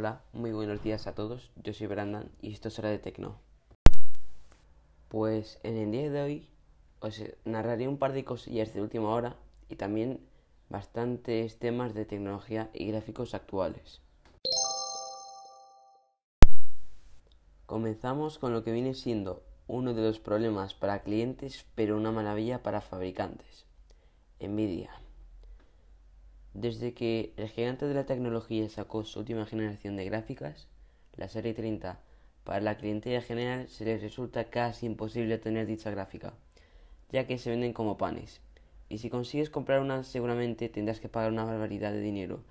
Hola, muy buenos días a todos. Yo soy Brandan y esto es Hora de Tecno. Pues en el día de hoy os narraré un par de cosillas de última hora y también bastantes temas de tecnología y gráficos actuales. Comenzamos con lo que viene siendo uno de los problemas para clientes pero una maravilla para fabricantes. Nvidia. Desde que el gigante de la tecnología sacó su última generación de gráficas, la serie 30, para la clientela general se les resulta casi imposible tener dicha gráfica, ya que se venden como panes. Y si consigues comprar una seguramente tendrás que pagar una barbaridad de dinero,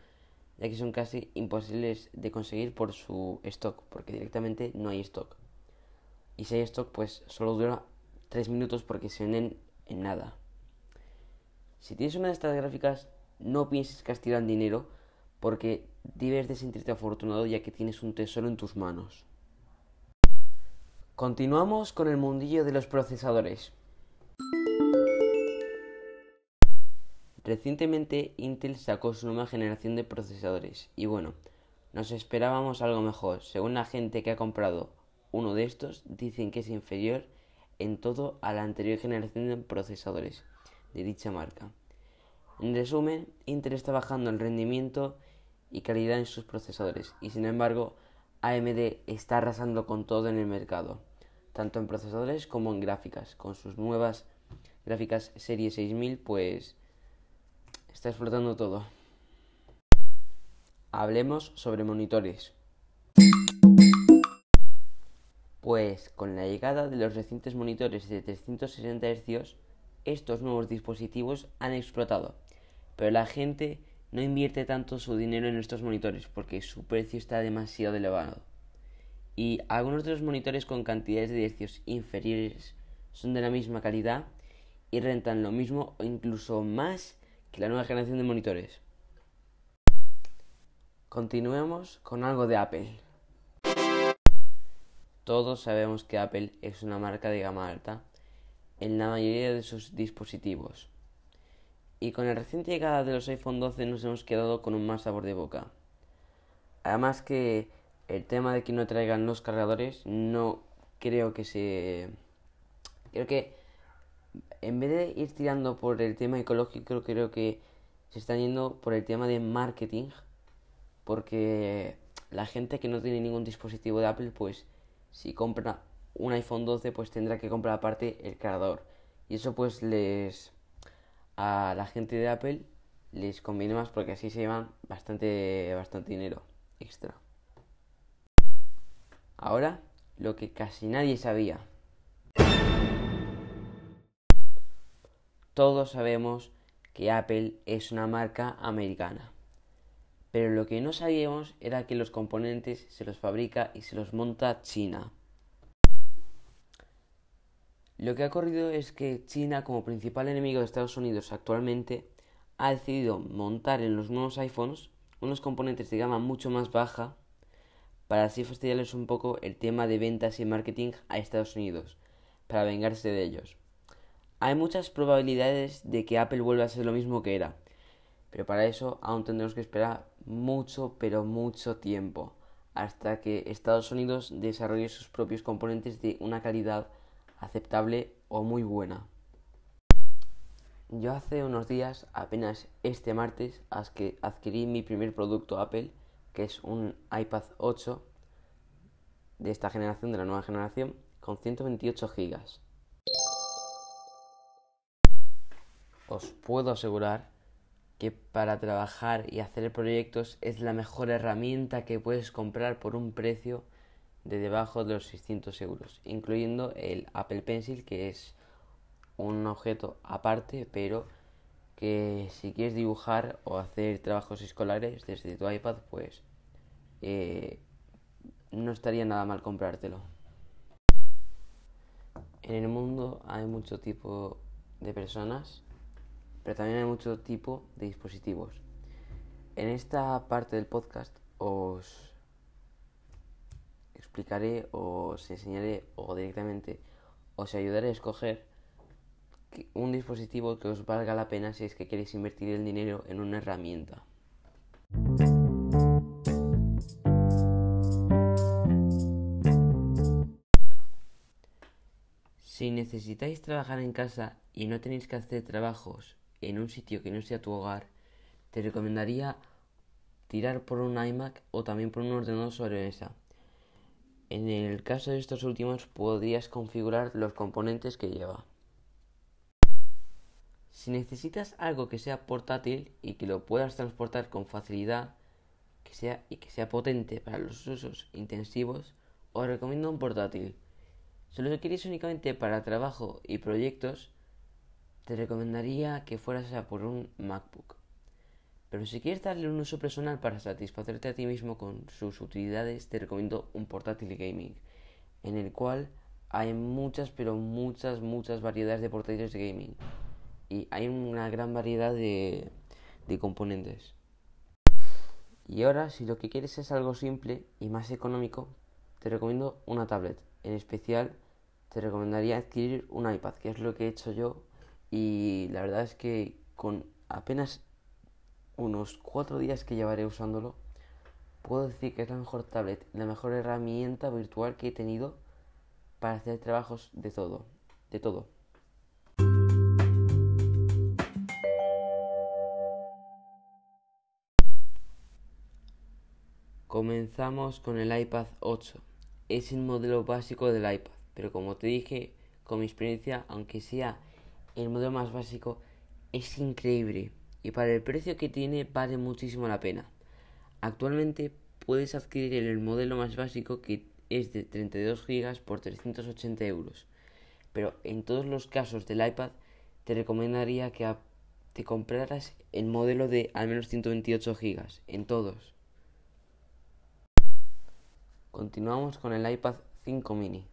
ya que son casi imposibles de conseguir por su stock, porque directamente no hay stock. Y si hay stock, pues solo dura 3 minutos porque se venden en nada. Si tienes una de estas gráficas, no pienses castigar dinero porque debes de sentirte afortunado ya que tienes un tesoro en tus manos. Continuamos con el mundillo de los procesadores. Recientemente Intel sacó su nueva generación de procesadores y bueno, nos esperábamos algo mejor. Según la gente que ha comprado uno de estos, dicen que es inferior en todo a la anterior generación de procesadores de dicha marca. En resumen, Intel está bajando el rendimiento y calidad en sus procesadores y sin embargo AMD está arrasando con todo en el mercado, tanto en procesadores como en gráficas. Con sus nuevas gráficas Serie 6000 pues está explotando todo. Hablemos sobre monitores. Pues con la llegada de los recientes monitores de 360 Hz, estos nuevos dispositivos han explotado pero la gente no invierte tanto su dinero en estos monitores porque su precio está demasiado elevado. Y algunos de los monitores con cantidades de hercios inferiores son de la misma calidad y rentan lo mismo o incluso más que la nueva generación de monitores. Continuemos con algo de Apple. Todos sabemos que Apple es una marca de gama alta en la mayoría de sus dispositivos y con la reciente llegada de los iPhone 12 nos hemos quedado con un más sabor de boca. Además que el tema de que no traigan los cargadores no creo que se... Creo que en vez de ir tirando por el tema ecológico, creo que se están yendo por el tema de marketing. Porque la gente que no tiene ningún dispositivo de Apple, pues si compra un iPhone 12, pues tendrá que comprar aparte el cargador. Y eso pues les a la gente de Apple les conviene más porque así se llevan bastante, bastante dinero extra. Ahora, lo que casi nadie sabía. Todos sabemos que Apple es una marca americana. Pero lo que no sabíamos era que los componentes se los fabrica y se los monta China. Lo que ha ocurrido es que China, como principal enemigo de Estados Unidos actualmente, ha decidido montar en los nuevos iPhones unos componentes de gama mucho más baja para así fastidiarles un poco el tema de ventas y marketing a Estados Unidos, para vengarse de ellos. Hay muchas probabilidades de que Apple vuelva a ser lo mismo que era, pero para eso aún tendremos que esperar mucho, pero mucho tiempo, hasta que Estados Unidos desarrolle sus propios componentes de una calidad aceptable o muy buena. Yo hace unos días, apenas este martes, adquirí mi primer producto Apple, que es un iPad 8 de esta generación, de la nueva generación, con 128 GB. Os puedo asegurar que para trabajar y hacer proyectos es la mejor herramienta que puedes comprar por un precio de debajo de los 600 euros, incluyendo el Apple Pencil, que es un objeto aparte, pero que si quieres dibujar o hacer trabajos escolares desde tu iPad, pues eh, no estaría nada mal comprártelo. En el mundo hay mucho tipo de personas, pero también hay mucho tipo de dispositivos. En esta parte del podcast os explicaré o os enseñaré o directamente os ayudaré a escoger un dispositivo que os valga la pena si es que queréis invertir el dinero en una herramienta. Si necesitáis trabajar en casa y no tenéis que hacer trabajos en un sitio que no sea tu hogar, te recomendaría tirar por un iMac o también por un ordenador sobre mesa. En el caso de estos últimos podrías configurar los componentes que lleva. Si necesitas algo que sea portátil y que lo puedas transportar con facilidad que sea, y que sea potente para los usos intensivos, os recomiendo un portátil. Si lo quieres únicamente para trabajo y proyectos, te recomendaría que fueras a por un MacBook. Pero si quieres darle un uso personal para satisfacerte a ti mismo con sus utilidades, te recomiendo un portátil gaming, en el cual hay muchas, pero muchas, muchas variedades de portátiles de gaming. Y hay una gran variedad de, de componentes. Y ahora, si lo que quieres es algo simple y más económico, te recomiendo una tablet. En especial, te recomendaría adquirir un iPad, que es lo que he hecho yo. Y la verdad es que con apenas unos cuatro días que llevaré usándolo, puedo decir que es la mejor tablet, la mejor herramienta virtual que he tenido para hacer trabajos de todo, de todo. Comenzamos con el iPad 8. Es el modelo básico del iPad, pero como te dije, con mi experiencia, aunque sea el modelo más básico, es increíble y para el precio que tiene vale muchísimo la pena. Actualmente puedes adquirir el modelo más básico que es de 32 GB por 380 euros, pero en todos los casos del iPad te recomendaría que te compraras el modelo de al menos 128 GB, en todos. Continuamos con el iPad 5 mini.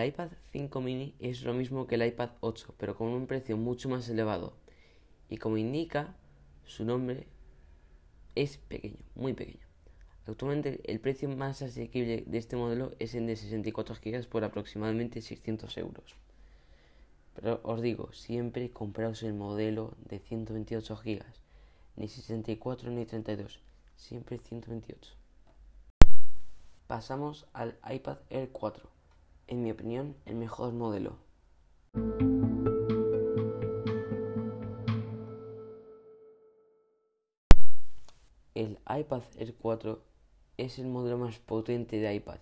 El iPad 5 mini es lo mismo que el iPad 8, pero con un precio mucho más elevado. Y como indica su nombre, es pequeño, muy pequeño. Actualmente el precio más asequible de este modelo es el de 64 GB por aproximadamente 600 euros. Pero os digo, siempre compraos el modelo de 128 GB, ni 64 ni 32, siempre 128. Pasamos al iPad Air 4 en mi opinión, el mejor modelo. El iPad Air 4 es el modelo más potente de iPad,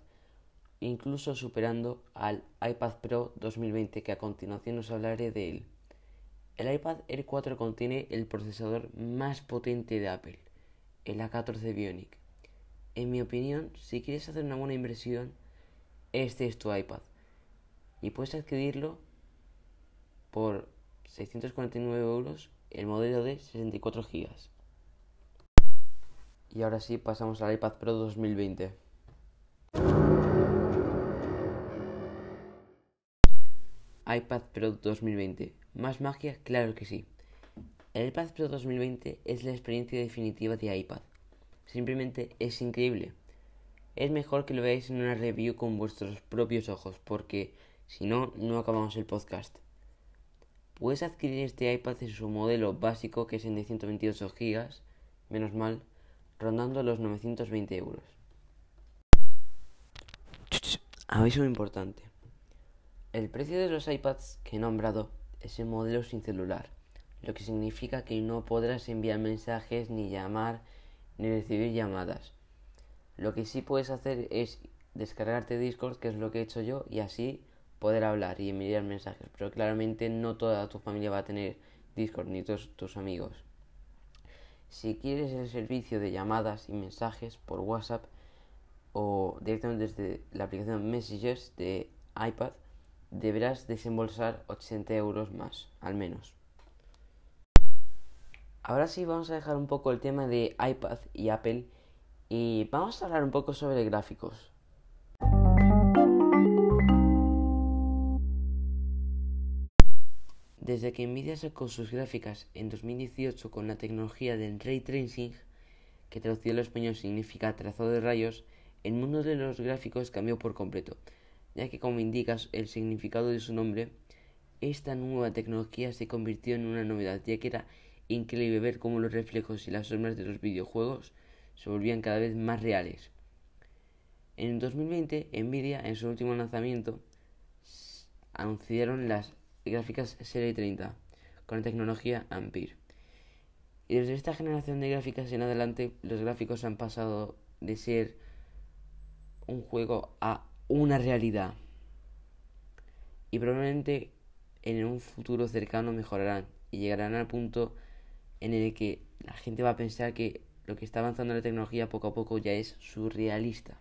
incluso superando al iPad Pro 2020 que a continuación os hablaré de él. El iPad Air 4 contiene el procesador más potente de Apple, el A14 Bionic. En mi opinión, si quieres hacer una buena inversión, este es tu iPad. Y puedes adquirirlo por 649 euros el modelo de 64 GB. Y ahora sí pasamos al iPad Pro 2020. iPad Pro 2020. ¿Más magia? Claro que sí. El iPad Pro 2020 es la experiencia definitiva de iPad. Simplemente es increíble es mejor que lo veáis en una review con vuestros propios ojos, porque si no, no acabamos el podcast. Puedes adquirir este iPad en su modelo básico, que es en de 128 GB, menos mal, rondando los 920 euros. Aviso importante. El precio de los iPads que he nombrado es el modelo sin celular, lo que significa que no podrás enviar mensajes, ni llamar, ni recibir llamadas. Lo que sí puedes hacer es descargarte Discord, que es lo que he hecho yo, y así poder hablar y enviar mensajes. Pero claramente no toda tu familia va a tener Discord, ni todos tus amigos. Si quieres el servicio de llamadas y mensajes por WhatsApp o directamente desde la aplicación Messages de iPad, deberás desembolsar 80 euros más, al menos. Ahora sí vamos a dejar un poco el tema de iPad y Apple y vamos a hablar un poco sobre gráficos. Desde que Nvidia sacó sus gráficas en 2018 con la tecnología del ray tracing, que traducido al español significa trazado de rayos, el mundo de los gráficos cambió por completo, ya que como indicas el significado de su nombre, esta nueva tecnología se convirtió en una novedad, ya que era increíble ver cómo los reflejos y las sombras de los videojuegos se volvían cada vez más reales. En 2020, Nvidia, en su último lanzamiento, anunciaron las gráficas Serie 30 con la tecnología Ampere. Y desde esta generación de gráficas en adelante, los gráficos han pasado de ser un juego a una realidad. Y probablemente en un futuro cercano mejorarán y llegarán al punto en el que la gente va a pensar que lo que está avanzando la tecnología poco a poco ya es surrealista.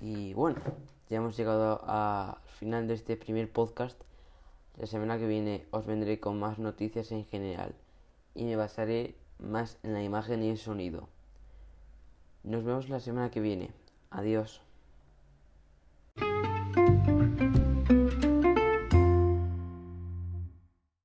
Y bueno, ya hemos llegado al final de este primer podcast. La semana que viene os vendré con más noticias en general y me basaré más en la imagen y el sonido. Nos vemos la semana que viene. Adiós.